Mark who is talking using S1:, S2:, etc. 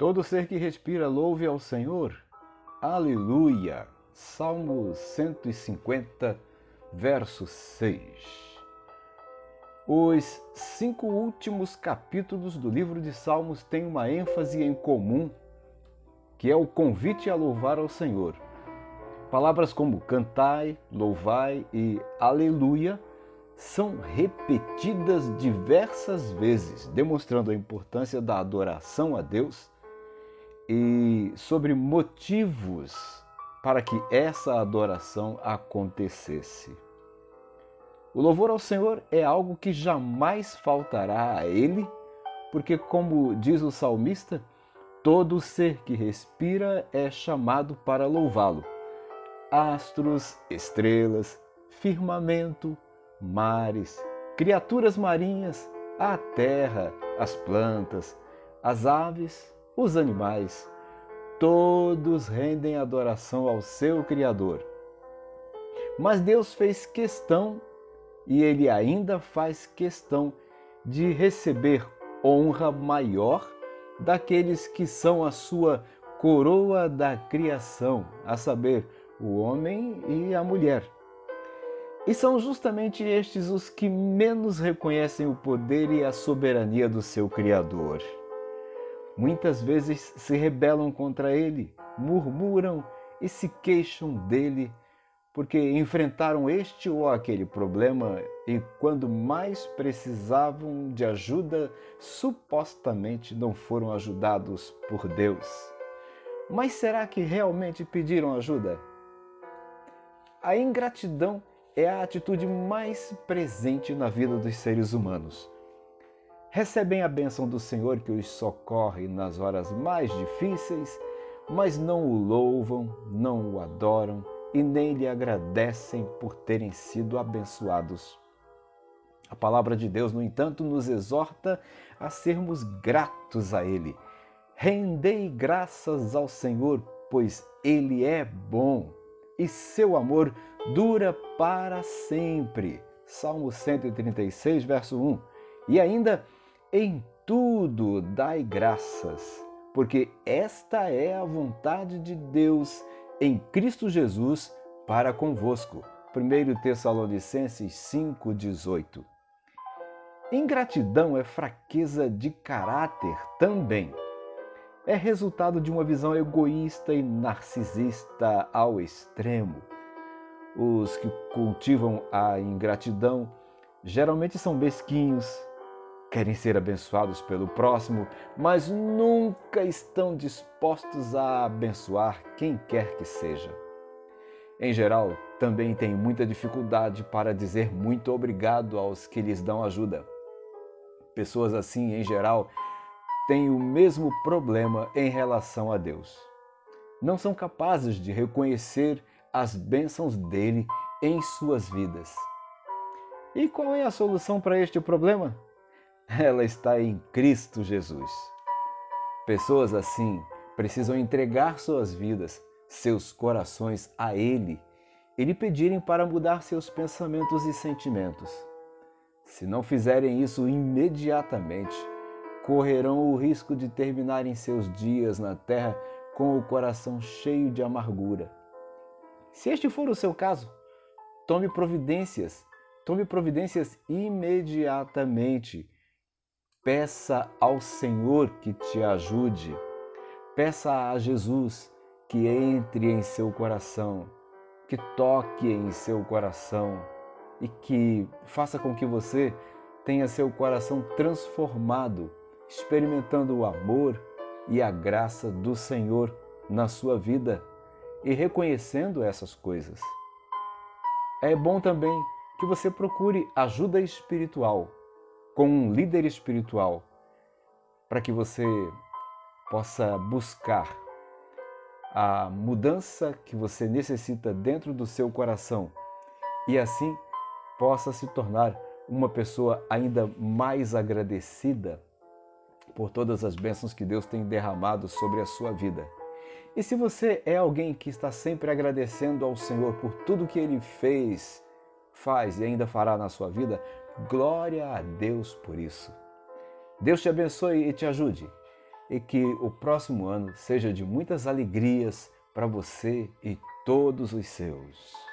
S1: Todo ser que respira, louve ao Senhor. Aleluia. Salmo 150, verso 6. Os cinco últimos capítulos do livro de Salmos têm uma ênfase em comum, que é o convite a louvar ao Senhor. Palavras como cantai, louvai e aleluia são repetidas diversas vezes, demonstrando a importância da adoração a Deus e sobre motivos para que essa adoração acontecesse. O louvor ao Senhor é algo que jamais faltará a Ele, porque, como diz o salmista, todo ser que respira é chamado para louvá-lo. Astros, estrelas, firmamento, mares, criaturas marinhas, a terra, as plantas, as aves, os animais, todos rendem adoração ao seu Criador. Mas Deus fez questão, e Ele ainda faz questão, de receber honra maior daqueles que são a sua coroa da criação, a saber, o homem e a mulher. E são justamente estes os que menos reconhecem o poder e a soberania do seu Criador muitas vezes se rebelam contra ele, murmuram e se queixam dele porque enfrentaram este ou aquele problema e, quando mais precisavam de ajuda, supostamente não foram ajudados por Deus. Mas será que realmente pediram ajuda? A ingratidão é a atitude mais presente na vida dos seres humanos recebem a bênção do Senhor que os socorre nas horas mais difíceis, mas não o louvam, não o adoram e nem lhe agradecem por terem sido abençoados. A palavra de Deus, no entanto, nos exorta a sermos gratos a Ele. Rendei graças ao Senhor, pois Ele é bom e seu amor dura para sempre. Salmo 136, verso 1. E ainda em tudo dai graças, porque esta é a vontade de Deus em Cristo Jesus para convosco. 1 Tessalonicenses 5,18. Ingratidão é fraqueza de caráter também. É resultado de uma visão egoísta e narcisista ao extremo. Os que cultivam a ingratidão geralmente são mesquinhos, querem ser abençoados pelo próximo, mas nunca estão dispostos a abençoar quem quer que seja. Em geral, também têm muita dificuldade para dizer muito obrigado aos que lhes dão ajuda. Pessoas assim, em geral, têm o mesmo problema em relação a Deus. Não são capazes de reconhecer as bênçãos dele em suas vidas. E qual é a solução para este problema? Ela está em Cristo Jesus. Pessoas assim precisam entregar suas vidas, seus corações a Ele e lhe pedirem para mudar seus pensamentos e sentimentos. Se não fizerem isso imediatamente, correrão o risco de terminarem seus dias na terra com o coração cheio de amargura. Se este for o seu caso, tome providências, tome providências imediatamente Peça ao Senhor que te ajude. Peça a Jesus que entre em seu coração, que toque em seu coração e que faça com que você tenha seu coração transformado, experimentando o amor e a graça do Senhor na sua vida e reconhecendo essas coisas. É bom também que você procure ajuda espiritual com um líder espiritual para que você possa buscar a mudança que você necessita dentro do seu coração e assim possa se tornar uma pessoa ainda mais agradecida por todas as bênçãos que Deus tem derramado sobre a sua vida. E se você é alguém que está sempre agradecendo ao Senhor por tudo que ele fez, faz e ainda fará na sua vida, Glória a Deus por isso. Deus te abençoe e te ajude. e que o próximo ano seja de muitas alegrias para você e todos os seus.